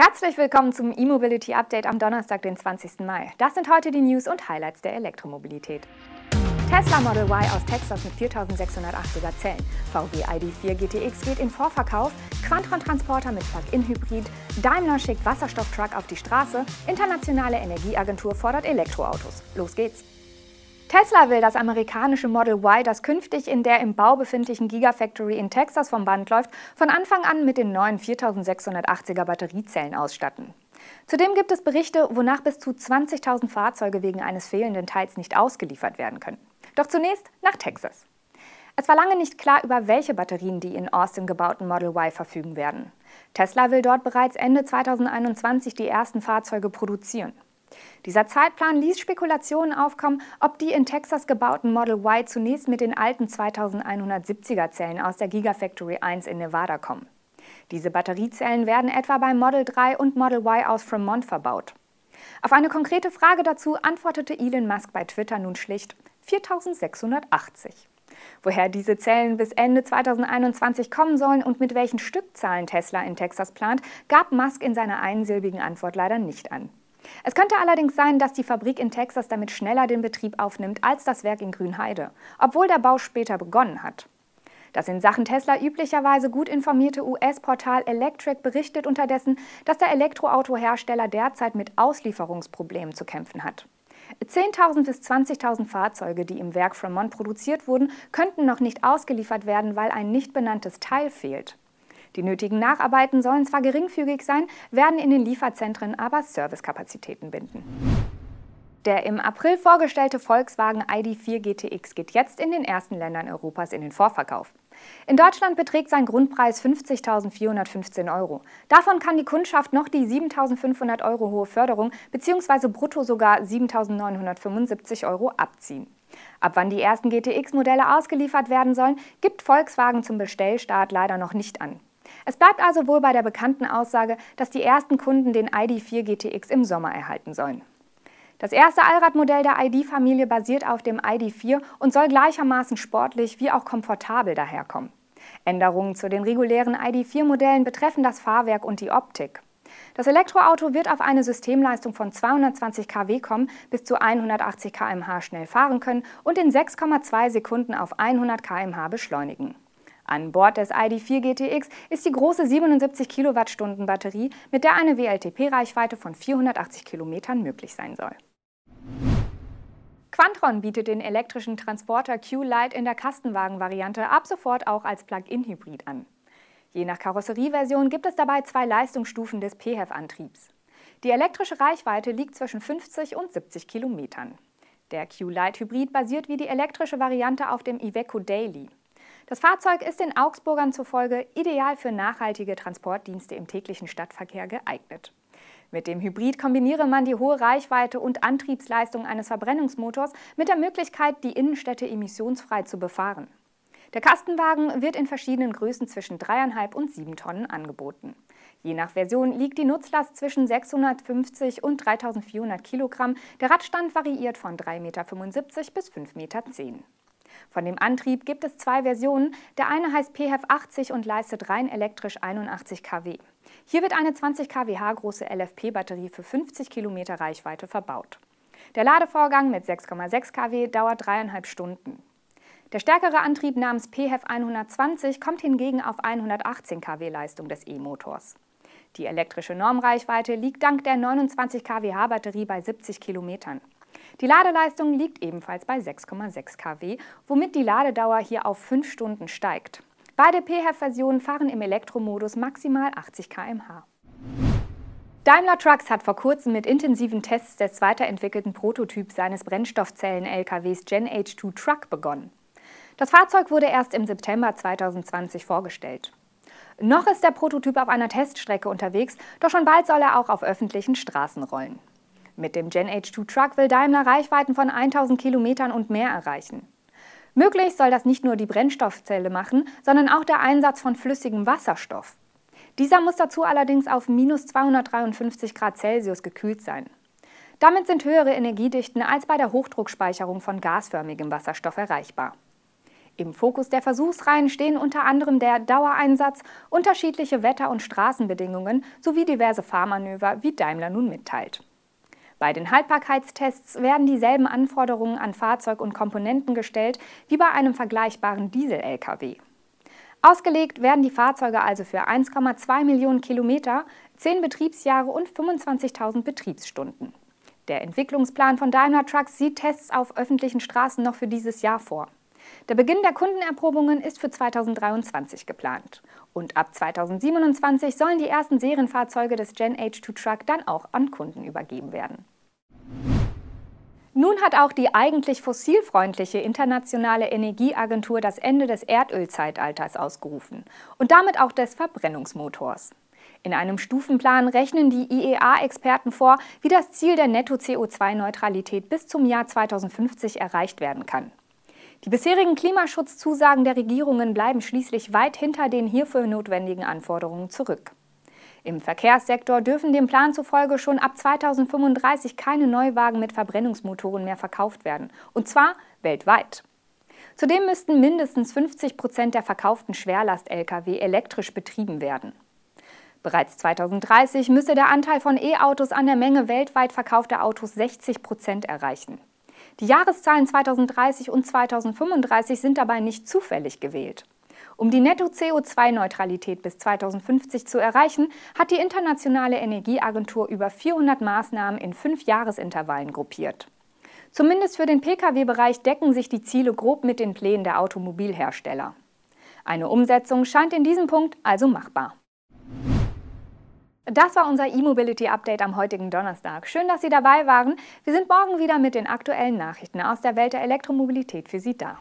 Herzlich willkommen zum E-Mobility Update am Donnerstag, den 20. Mai. Das sind heute die News und Highlights der Elektromobilität. Tesla Model Y aus Texas mit 4680er Zellen. VW ID4 GTX geht in Vorverkauf. Quantron Transporter mit Plug-in-Hybrid. Daimler schickt Wasserstofftruck auf die Straße. Internationale Energieagentur fordert Elektroautos. Los geht's! Tesla will das amerikanische Model Y, das künftig in der im Bau befindlichen Gigafactory in Texas vom Band läuft, von Anfang an mit den neuen 4680er Batteriezellen ausstatten. Zudem gibt es Berichte, wonach bis zu 20.000 Fahrzeuge wegen eines fehlenden Teils nicht ausgeliefert werden können. Doch zunächst nach Texas. Es war lange nicht klar, über welche Batterien die in Austin gebauten Model Y verfügen werden. Tesla will dort bereits Ende 2021 die ersten Fahrzeuge produzieren. Dieser Zeitplan ließ Spekulationen aufkommen, ob die in Texas gebauten Model Y zunächst mit den alten 2170er Zellen aus der Gigafactory 1 in Nevada kommen. Diese Batteriezellen werden etwa beim Model 3 und Model Y aus Fremont verbaut. Auf eine konkrete Frage dazu antwortete Elon Musk bei Twitter nun schlicht 4680. Woher diese Zellen bis Ende 2021 kommen sollen und mit welchen Stückzahlen Tesla in Texas plant, gab Musk in seiner einsilbigen Antwort leider nicht an. Es könnte allerdings sein, dass die Fabrik in Texas damit schneller den Betrieb aufnimmt als das Werk in Grünheide, obwohl der Bau später begonnen hat. Das in Sachen Tesla üblicherweise gut informierte US-Portal Electric berichtet unterdessen, dass der Elektroautohersteller derzeit mit Auslieferungsproblemen zu kämpfen hat. 10.000 bis 20.000 Fahrzeuge, die im Werk Fremont produziert wurden, könnten noch nicht ausgeliefert werden, weil ein nicht benanntes Teil fehlt. Die nötigen Nacharbeiten sollen zwar geringfügig sein, werden in den Lieferzentren aber Servicekapazitäten binden. Der im April vorgestellte Volkswagen ID4 GTX geht jetzt in den ersten Ländern Europas in den Vorverkauf. In Deutschland beträgt sein Grundpreis 50.415 Euro. Davon kann die Kundschaft noch die 7.500 Euro hohe Förderung bzw. brutto sogar 7.975 Euro abziehen. Ab wann die ersten GTX-Modelle ausgeliefert werden sollen, gibt Volkswagen zum Bestellstart leider noch nicht an. Es bleibt also wohl bei der bekannten Aussage, dass die ersten Kunden den ID4 GTX im Sommer erhalten sollen. Das erste Allradmodell der ID-Familie basiert auf dem ID4 und soll gleichermaßen sportlich wie auch komfortabel daherkommen. Änderungen zu den regulären ID4-Modellen betreffen das Fahrwerk und die Optik. Das Elektroauto wird auf eine Systemleistung von 220 kW kommen, bis zu 180 km/h schnell fahren können und in 6,2 Sekunden auf 100 km/h beschleunigen. An Bord des ID4 GTX ist die große 77 Kilowattstunden Batterie, mit der eine WLTP-Reichweite von 480 Kilometern möglich sein soll. Quantron bietet den elektrischen Transporter Q-Lite in der Kastenwagen-Variante ab sofort auch als Plug-in-Hybrid an. Je nach Karosserieversion gibt es dabei zwei Leistungsstufen des PHEV-Antriebs. Die elektrische Reichweite liegt zwischen 50 und 70 Kilometern. Der Q-Lite Hybrid basiert wie die elektrische Variante auf dem Iveco Daily. Das Fahrzeug ist den Augsburgern zufolge ideal für nachhaltige Transportdienste im täglichen Stadtverkehr geeignet. Mit dem Hybrid kombiniere man die hohe Reichweite und Antriebsleistung eines Verbrennungsmotors mit der Möglichkeit, die Innenstädte emissionsfrei zu befahren. Der Kastenwagen wird in verschiedenen Größen zwischen 3,5 und 7 Tonnen angeboten. Je nach Version liegt die Nutzlast zwischen 650 und 3400 Kilogramm. Der Radstand variiert von 3,75 Meter bis 5,10 Meter. Von dem Antrieb gibt es zwei Versionen. Der eine heißt PHEV 80 und leistet rein elektrisch 81 kW. Hier wird eine 20 kWh große LFP-Batterie für 50 Kilometer Reichweite verbaut. Der Ladevorgang mit 6,6 kW dauert dreieinhalb Stunden. Der stärkere Antrieb namens PHEV 120 kommt hingegen auf 118 kW Leistung des E-Motors. Die elektrische Normreichweite liegt dank der 29 kWh Batterie bei 70 Kilometern. Die Ladeleistung liegt ebenfalls bei 6,6 kW, womit die Ladedauer hier auf 5 Stunden steigt. Beide PHEV-Versionen fahren im Elektromodus maximal 80 km/h. Daimler Trucks hat vor kurzem mit intensiven Tests des weiterentwickelten Prototyps seines Brennstoffzellen-LKWs Gen H2 Truck begonnen. Das Fahrzeug wurde erst im September 2020 vorgestellt. Noch ist der Prototyp auf einer Teststrecke unterwegs, doch schon bald soll er auch auf öffentlichen Straßen rollen. Mit dem Gen H2 Truck will Daimler Reichweiten von 1000 Kilometern und mehr erreichen. Möglich soll das nicht nur die Brennstoffzelle machen, sondern auch der Einsatz von flüssigem Wasserstoff. Dieser muss dazu allerdings auf minus 253 Grad Celsius gekühlt sein. Damit sind höhere Energiedichten als bei der Hochdruckspeicherung von gasförmigem Wasserstoff erreichbar. Im Fokus der Versuchsreihen stehen unter anderem der Dauereinsatz, unterschiedliche Wetter- und Straßenbedingungen sowie diverse Fahrmanöver, wie Daimler nun mitteilt. Bei den Haltbarkeitstests werden dieselben Anforderungen an Fahrzeug und Komponenten gestellt wie bei einem vergleichbaren Diesel-Lkw. Ausgelegt werden die Fahrzeuge also für 1,2 Millionen Kilometer, 10 Betriebsjahre und 25.000 Betriebsstunden. Der Entwicklungsplan von Daimler Trucks sieht Tests auf öffentlichen Straßen noch für dieses Jahr vor. Der Beginn der Kundenerprobungen ist für 2023 geplant. Und ab 2027 sollen die ersten Serienfahrzeuge des Gen H2 Truck dann auch an Kunden übergeben werden. Nun hat auch die eigentlich fossilfreundliche Internationale Energieagentur das Ende des Erdölzeitalters ausgerufen und damit auch des Verbrennungsmotors. In einem Stufenplan rechnen die IEA-Experten vor, wie das Ziel der Netto-CO2-Neutralität bis zum Jahr 2050 erreicht werden kann. Die bisherigen Klimaschutzzusagen der Regierungen bleiben schließlich weit hinter den hierfür notwendigen Anforderungen zurück. Im Verkehrssektor dürfen dem Plan zufolge schon ab 2035 keine Neuwagen mit Verbrennungsmotoren mehr verkauft werden, und zwar weltweit. Zudem müssten mindestens 50 Prozent der verkauften Schwerlast-Lkw elektrisch betrieben werden. Bereits 2030 müsse der Anteil von E-Autos an der Menge weltweit verkaufter Autos 60 Prozent erreichen. Die Jahreszahlen 2030 und 2035 sind dabei nicht zufällig gewählt. Um die Netto-CO2-Neutralität bis 2050 zu erreichen, hat die Internationale Energieagentur über 400 Maßnahmen in fünf Jahresintervallen gruppiert. Zumindest für den Pkw-Bereich decken sich die Ziele grob mit den Plänen der Automobilhersteller. Eine Umsetzung scheint in diesem Punkt also machbar. Das war unser E-Mobility-Update am heutigen Donnerstag. Schön, dass Sie dabei waren. Wir sind morgen wieder mit den aktuellen Nachrichten aus der Welt der Elektromobilität für Sie da.